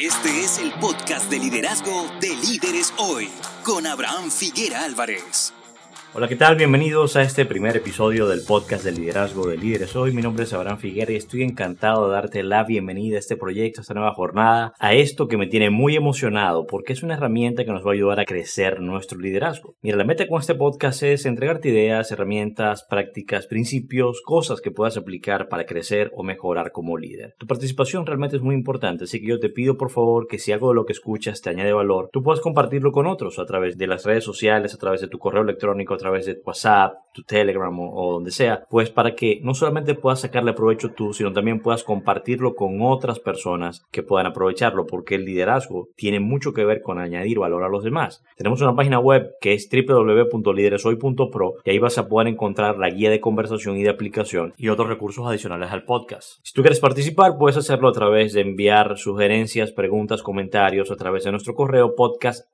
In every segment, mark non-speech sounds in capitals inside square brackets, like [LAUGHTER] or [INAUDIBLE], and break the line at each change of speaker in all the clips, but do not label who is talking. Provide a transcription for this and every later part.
Este es el podcast de liderazgo de Líderes Hoy con Abraham Figuera Álvarez.
Hola, ¿qué tal? Bienvenidos a este primer episodio del podcast de liderazgo de líderes. Hoy mi nombre es Abraham Figuera y estoy encantado de darte la bienvenida a este proyecto, a esta nueva jornada, a esto que me tiene muy emocionado porque es una herramienta que nos va a ayudar a crecer nuestro liderazgo. Mira, la meta con este podcast es entregarte ideas, herramientas, prácticas, principios, cosas que puedas aplicar para crecer o mejorar como líder. Tu participación realmente es muy importante, así que yo te pido por favor que si algo de lo que escuchas te añade valor, tú puedas compartirlo con otros a través de las redes sociales, a través de tu correo electrónico, través de WhatsApp, Telegram o, donde sea, pues para que no solamente puedas sacarle provecho tú, sino también puedas compartirlo con otras personas que puedan aprovecharlo, porque el liderazgo tiene mucho que ver con añadir valor a los demás. Tenemos una página web que es www.lidereshoy.pro y ahí vas a poder encontrar la guía de conversación y de aplicación y otros recursos adicionales al podcast. Si tú quieres participar, puedes hacerlo a través de enviar sugerencias, preguntas, comentarios a través de nuestro correo podcast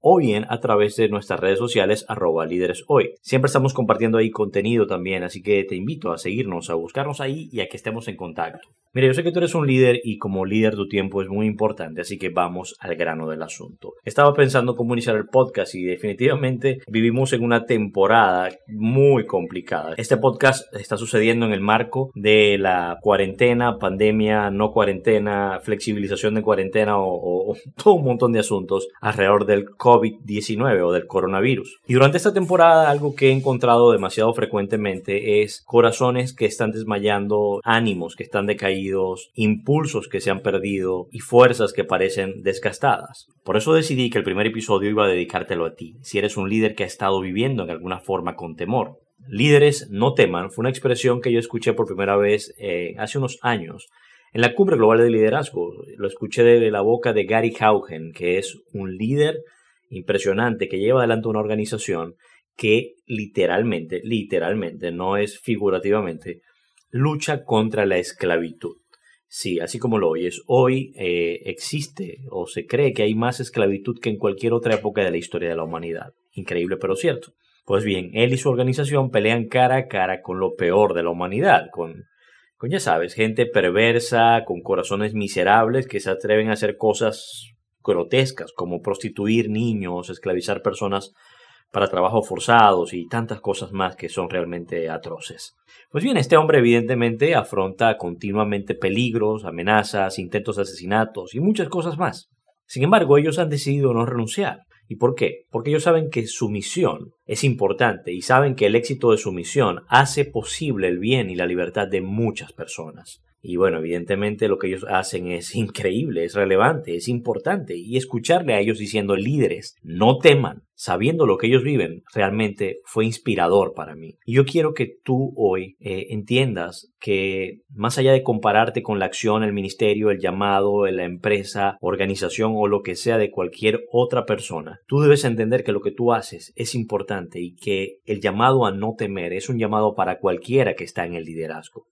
o bien a través de nuestras redes sociales arroba líderes hoy. Siempre estamos compartiendo ahí contenido también, así que te invito a seguirnos, a buscarnos ahí y a que estemos en contacto. Mira, yo sé que tú eres un líder y como líder tu tiempo es muy importante, así que vamos al grano del asunto. Estaba pensando cómo iniciar el podcast y definitivamente vivimos en una temporada muy complicada. Este podcast está sucediendo en el marco de la cuarentena, pandemia, no cuarentena, flexibilización de cuarentena o, o [LAUGHS] todo un montón de asuntos alrededor del COVID-19 o del coronavirus. Y durante esta temporada algo que he encontrado demasiado frecuentemente es corazones que están desmayando, ánimos que están decaídos impulsos que se han perdido y fuerzas que parecen desgastadas. Por eso decidí que el primer episodio iba a dedicártelo a ti, si eres un líder que ha estado viviendo en alguna forma con temor. Líderes no teman fue una expresión que yo escuché por primera vez eh, hace unos años en la Cumbre Global de Liderazgo. Lo escuché de la boca de Gary Haugen, que es un líder impresionante que lleva adelante una organización que literalmente, literalmente, no es figurativamente, lucha contra la esclavitud. Sí, así como lo oyes, hoy eh, existe o se cree que hay más esclavitud que en cualquier otra época de la historia de la humanidad. Increíble pero cierto. Pues bien, él y su organización pelean cara a cara con lo peor de la humanidad, con, con ya sabes, gente perversa, con corazones miserables que se atreven a hacer cosas grotescas como prostituir niños, esclavizar personas para trabajos forzados y tantas cosas más que son realmente atroces. Pues bien, este hombre evidentemente afronta continuamente peligros, amenazas, intentos de asesinatos y muchas cosas más. Sin embargo, ellos han decidido no renunciar. ¿Y por qué? Porque ellos saben que su misión es importante y saben que el éxito de su misión hace posible el bien y la libertad de muchas personas. Y bueno, evidentemente lo que ellos hacen es [LAUGHS] increíble, es relevante, es importante. Y escucharle a ellos diciendo líderes, no teman, sabiendo lo que ellos viven, realmente fue inspirador para mí. Y yo quiero que tú hoy eh, entiendas que más allá de compararte con la acción, el ministerio, el llamado, la empresa, organización o lo que sea de cualquier otra persona, tú debes entender que lo que tú haces es importante y que el llamado a no temer es un llamado para cualquiera que está en el liderazgo.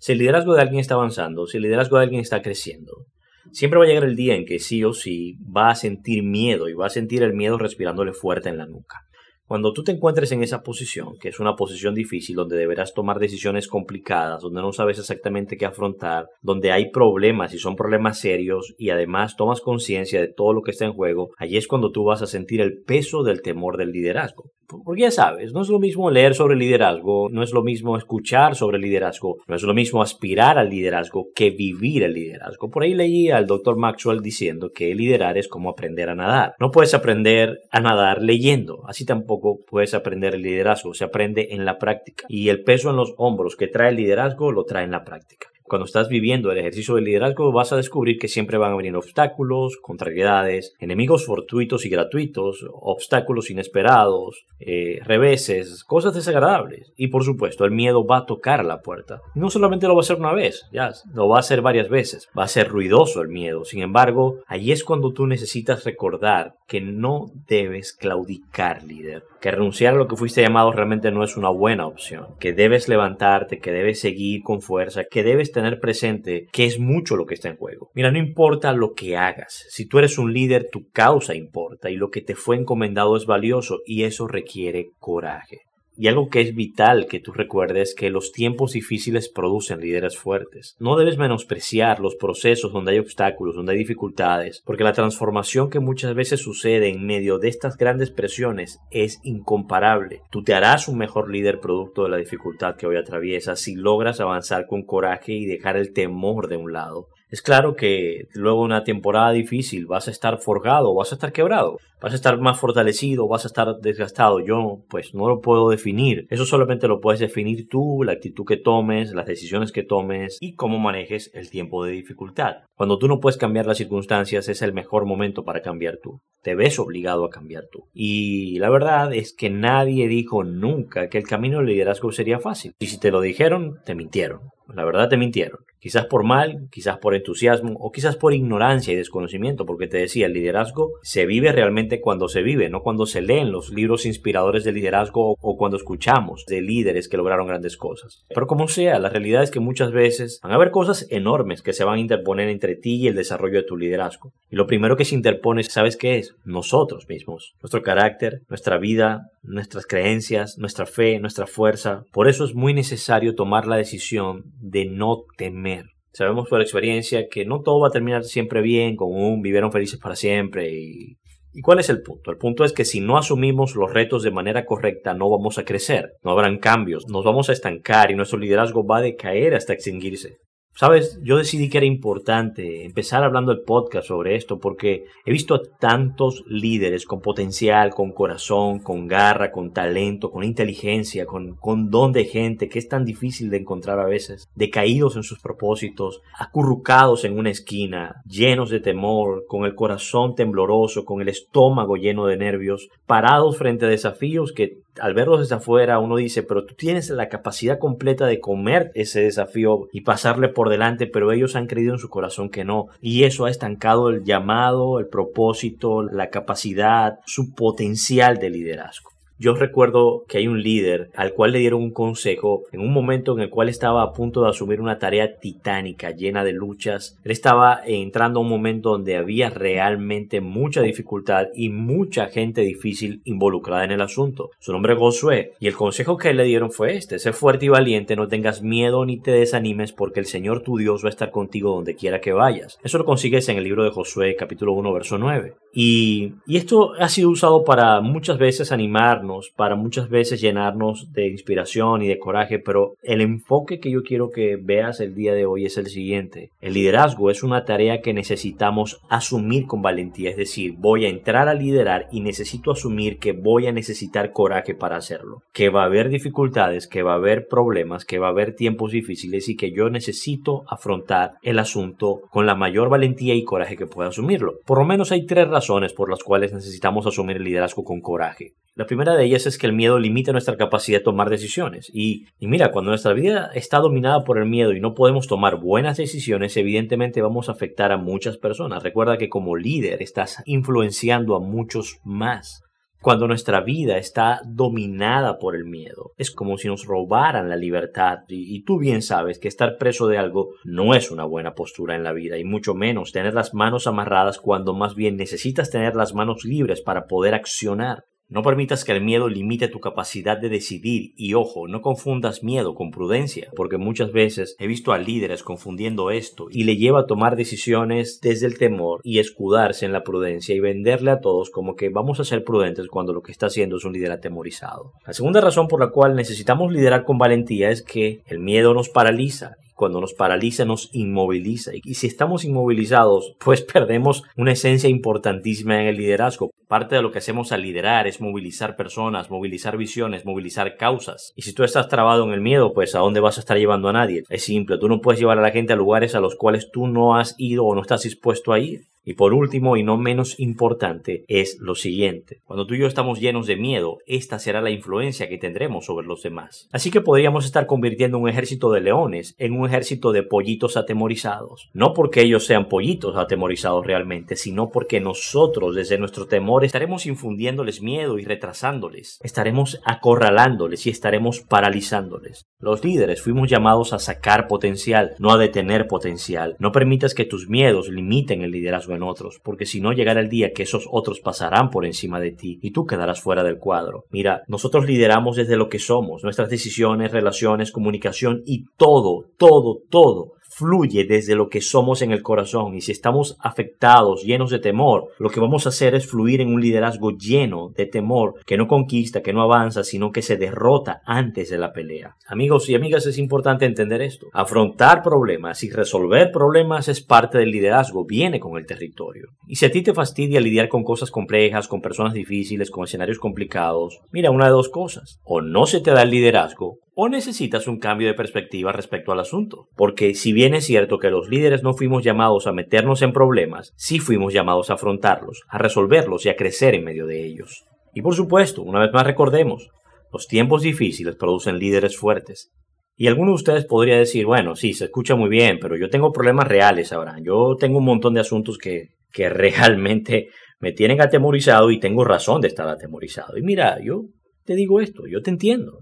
Si el liderazgo de alguien está avanzando, si el liderazgo de alguien está creciendo, siempre va a llegar el día en que sí o sí va a sentir miedo y va a sentir el miedo respirándole fuerte en la nuca. Cuando tú te encuentres en esa posición, que es una posición difícil, donde deberás tomar decisiones complicadas, donde no sabes exactamente qué afrontar, donde hay problemas y son problemas serios y además tomas conciencia de todo lo que está en juego, allí es cuando tú vas a sentir el peso del temor del liderazgo. Porque ya sabes, no es lo mismo leer sobre liderazgo, no es lo mismo escuchar sobre liderazgo, no es lo mismo aspirar al liderazgo que vivir el liderazgo. Por ahí leí al doctor Maxwell diciendo que liderar es como aprender a nadar. No puedes aprender a nadar leyendo, así tampoco puedes aprender el liderazgo, se aprende en la práctica. Y el peso en los hombros que trae el liderazgo lo trae en la práctica cuando estás viviendo el ejercicio del liderazgo vas a descubrir que siempre van a venir obstáculos, contrariedades, enemigos fortuitos y gratuitos, obstáculos inesperados, eh, reveses, cosas desagradables. Y por supuesto, el miedo va a tocar la puerta. Y no solamente lo va a hacer una vez, ya, lo va a hacer varias veces. Va a ser ruidoso el miedo. Sin embargo, ahí es cuando tú necesitas recordar que no debes claudicar, líder. Que renunciar a lo que fuiste llamado realmente no es una buena opción. Que debes levantarte, que debes seguir con fuerza, que debes tener presente que es mucho lo que está en juego. Mira, no importa lo que hagas. Si tú eres un líder, tu causa importa y lo que te fue encomendado es valioso y eso requiere coraje. Y algo que es vital que tú recuerdes que los tiempos difíciles producen líderes fuertes. No debes menospreciar los procesos donde hay obstáculos, donde hay dificultades, porque la transformación que muchas veces sucede en medio de estas grandes presiones es incomparable. Tú te harás un mejor líder producto de la dificultad que hoy atraviesas si logras avanzar con coraje y dejar el temor de un lado. Es claro que luego de una temporada difícil vas a estar forjado, vas a estar quebrado, vas a estar más fortalecido, vas a estar desgastado. Yo pues no lo puedo definir. Eso solamente lo puedes definir tú, la actitud que tomes, las decisiones que tomes y cómo manejes el tiempo de dificultad. Cuando tú no puedes cambiar las circunstancias es el mejor momento para cambiar tú. Te ves obligado a cambiar tú. Y la verdad es que nadie dijo nunca que el camino del liderazgo sería fácil. Y si te lo dijeron, te mintieron. La verdad te mintieron. Quizás por mal, quizás por entusiasmo o quizás por ignorancia y desconocimiento, porque te decía, el liderazgo se vive realmente cuando se vive, no cuando se leen los libros inspiradores de liderazgo o cuando escuchamos de líderes que lograron grandes cosas. Pero como sea, la realidad es que muchas veces van a haber cosas enormes que se van a interponer entre ti y el desarrollo de tu liderazgo. Y lo primero que se interpone, ¿sabes qué es? Nosotros mismos, nuestro carácter, nuestra vida, nuestras creencias, nuestra fe, nuestra fuerza. Por eso es muy necesario tomar la decisión de no temer. Sabemos por experiencia que no todo va a terminar siempre bien, con un vivieron felices para siempre y ¿Y cuál es el punto? El punto es que si no asumimos los retos de manera correcta no vamos a crecer, no habrán cambios, nos vamos a estancar y nuestro liderazgo va a decaer hasta extinguirse. Sabes, yo decidí que era importante empezar hablando el podcast sobre esto porque he visto a tantos líderes con potencial, con corazón, con garra, con talento, con inteligencia, con, con don de gente que es tan difícil de encontrar a veces, decaídos en sus propósitos, acurrucados en una esquina, llenos de temor, con el corazón tembloroso, con el estómago lleno de nervios, parados frente a desafíos que al verlos desde afuera uno dice, pero tú tienes la capacidad completa de comer ese desafío y pasarle por delante, pero ellos han creído en su corazón que no. Y eso ha estancado el llamado, el propósito, la capacidad, su potencial de liderazgo. Yo recuerdo que hay un líder al cual le dieron un consejo en un momento en el cual estaba a punto de asumir una tarea titánica, llena de luchas. Él estaba entrando a un momento donde había realmente mucha dificultad y mucha gente difícil involucrada en el asunto. Su nombre es Josué y el consejo que le dieron fue este, sé fuerte y valiente, no tengas miedo ni te desanimes porque el Señor tu Dios va a estar contigo donde quiera que vayas. Eso lo consigues en el libro de Josué capítulo 1 verso 9. Y, y esto ha sido usado para muchas veces animarnos para muchas veces llenarnos de inspiración y de coraje, pero el enfoque que yo quiero que veas el día de hoy es el siguiente. El liderazgo es una tarea que necesitamos asumir con valentía, es decir, voy a entrar a liderar y necesito asumir que voy a necesitar coraje para hacerlo, que va a haber dificultades, que va a haber problemas, que va a haber tiempos difíciles y que yo necesito afrontar el asunto con la mayor valentía y coraje que pueda asumirlo. Por lo menos hay tres razones por las cuales necesitamos asumir el liderazgo con coraje. La primera de ellas es que el miedo limita nuestra capacidad de tomar decisiones. Y, mira, cuando nuestra vida está dominada por el miedo y no podemos tomar buenas decisiones, evidentemente vamos a afectar a muchas personas. Recuerda que como líder estás influenciando a muchos más. Cuando nuestra vida está dominada por el miedo, es como si nos robaran la libertad y, y, tú bien sabes que estar preso de algo no es una buena postura en la vida y mucho menos tener las manos amarradas cuando más bien necesitas tener las manos libres para poder accionar. No permitas que el miedo limite tu capacidad de decidir y ojo, no confundas miedo con prudencia, porque muchas veces he visto a líderes confundiendo esto y le lleva a tomar decisiones desde el temor y escudarse en la prudencia y venderle a todos como que vamos a ser prudentes cuando lo que está haciendo es un líder atemorizado. La segunda razón por la cual necesitamos liderar con valentía es que el miedo nos paraliza cuando nos paraliza nos inmoviliza. Y si estamos inmovilizados, pues [LAUGHS] perdemos una esencia importantísima en el liderazgo. Parte de lo que hacemos al liderar es movilizar personas, movilizar visiones, movilizar causas. Y si tú estás trabado en el miedo, pues ¿a dónde vas a estar llevando a nadie? Es simple, tú no puedes llevar a la gente a lugares a los cuales tú no has ido o no estás dispuesto a ir. Y por último, y no menos importante, es lo siguiente. Cuando tú y yo estamos llenos de miedo, esta será la influencia que tendremos sobre los demás. Así que podríamos estar convirtiendo un ejército de leones en un ejército de pollitos atemorizados. No porque ellos sean pollitos atemorizados realmente, sino porque nosotros desde nuestro temor estaremos infundiéndoles miedo y retrasándoles. Estaremos acorralándoles y estaremos paralizándoles. Los líderes fuimos llamados a sacar potencial, no a detener potencial. No permitas que tus miedos limiten el liderazgo otros, porque si no llegará el día que esos otros pasarán por encima de ti y tú quedarás fuera del cuadro. Mira, nosotros lideramos desde lo que somos, nuestras decisiones, relaciones, comunicación y todo, todo, todo fluye desde lo que somos en el corazón y si estamos afectados, llenos de temor, lo que vamos a hacer es fluir en un liderazgo lleno de temor que no conquista, que no avanza, sino que se derrota antes de la pelea. Amigos y amigas, es importante entender esto. Afrontar problemas y resolver problemas es parte del liderazgo, viene con el territorio. Y si a ti te fastidia lidiar con cosas complejas, con personas difíciles, con escenarios complicados, mira una de dos cosas. O no se te da el liderazgo o necesitas un cambio de perspectiva respecto al asunto. Porque si bien es cierto que los líderes no fuimos llamados a meternos en problemas, sí fuimos llamados a afrontarlos, a resolverlos y a crecer en medio de ellos. Y por supuesto, una vez más recordemos, los tiempos difíciles producen líderes fuertes. Y alguno de ustedes podría decir, bueno, sí, se escucha muy bien, pero yo tengo problemas reales ahora. Yo tengo un montón de asuntos que, que [LAUGHS] realmente me tienen atemorizado y tengo razón de estar atemorizado. Y mira, yo te digo esto, yo te entiendo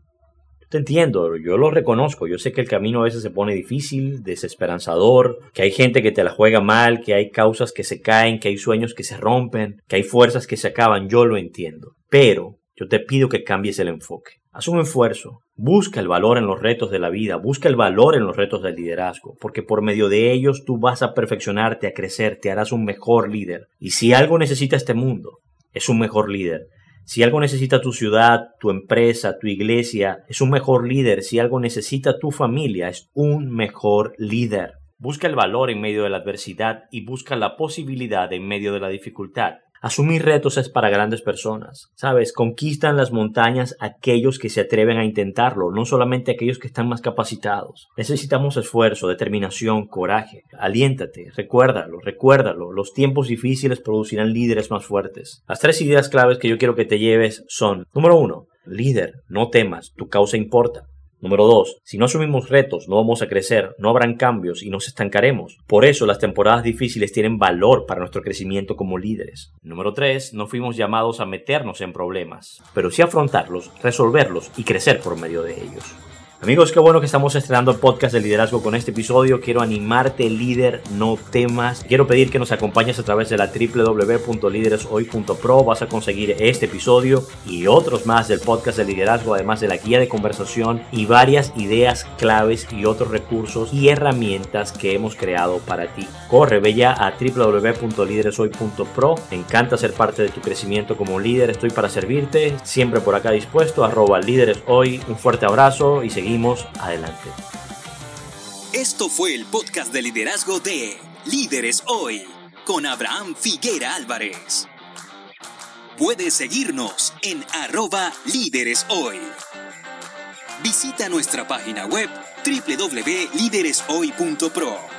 te entiendo, yo lo reconozco, yo sé que el camino a veces se pone difícil, desesperanzador, que hay gente que te la juega mal, que hay causas que se caen, que hay sueños que se rompen, que hay fuerzas que se acaban, yo lo entiendo. Pero yo te pido que cambies el enfoque. Haz un esfuerzo, busca el valor en los retos de la vida, busca el valor en los retos del liderazgo, porque por medio de ellos tú vas a perfeccionarte, a crecer, te harás un mejor líder. Y si algo necesita este mundo, es un mejor líder. Si algo necesita tu ciudad, tu empresa, tu iglesia, es un mejor líder. Si algo necesita tu familia, es un mejor líder. Busca el valor en medio de la adversidad y busca la posibilidad en medio de la dificultad. Asumir retos es para grandes personas. Sabes, conquistan las montañas aquellos que se atreven a intentarlo, no solamente aquellos que están más capacitados. Necesitamos esfuerzo, determinación, coraje. Aliéntate, recuérdalo, recuérdalo. Los tiempos difíciles producirán líderes más fuertes. Las tres ideas claves que yo quiero que te lleves son, número uno, líder, no temas, tu causa importa. Número 2. Si no asumimos retos, no vamos a crecer, no habrán cambios y nos estancaremos. Por eso las temporadas difíciles tienen valor para nuestro crecimiento como líderes. Número 3. No fuimos llamados a meternos en problemas, pero sí afrontarlos, resolverlos y crecer por medio de ellos. Amigos, qué bueno que estamos estrenando el podcast de liderazgo con este episodio. Quiero animarte, líder, no temas. Quiero pedir que nos acompañes a través de la www.lidereshoy.pro. Vas a conseguir este episodio y otros más del podcast de liderazgo, además de la guía de conversación y varias ideas claves y otros recursos y herramientas que hemos creado para ti. Corre, ve ya a www.lidereshoy.pro. Me encanta ser parte de tu crecimiento como líder. Estoy para servirte. Siempre por acá dispuesto. Arroba líderes hoy. Un fuerte abrazo y seguimos seguimos adelante.
Esto fue el podcast de liderazgo de Líderes Hoy con Abraham Figuera Álvarez. Puedes seguirnos en arroba líderes hoy. Visita nuestra página web www.lidereshoy.pro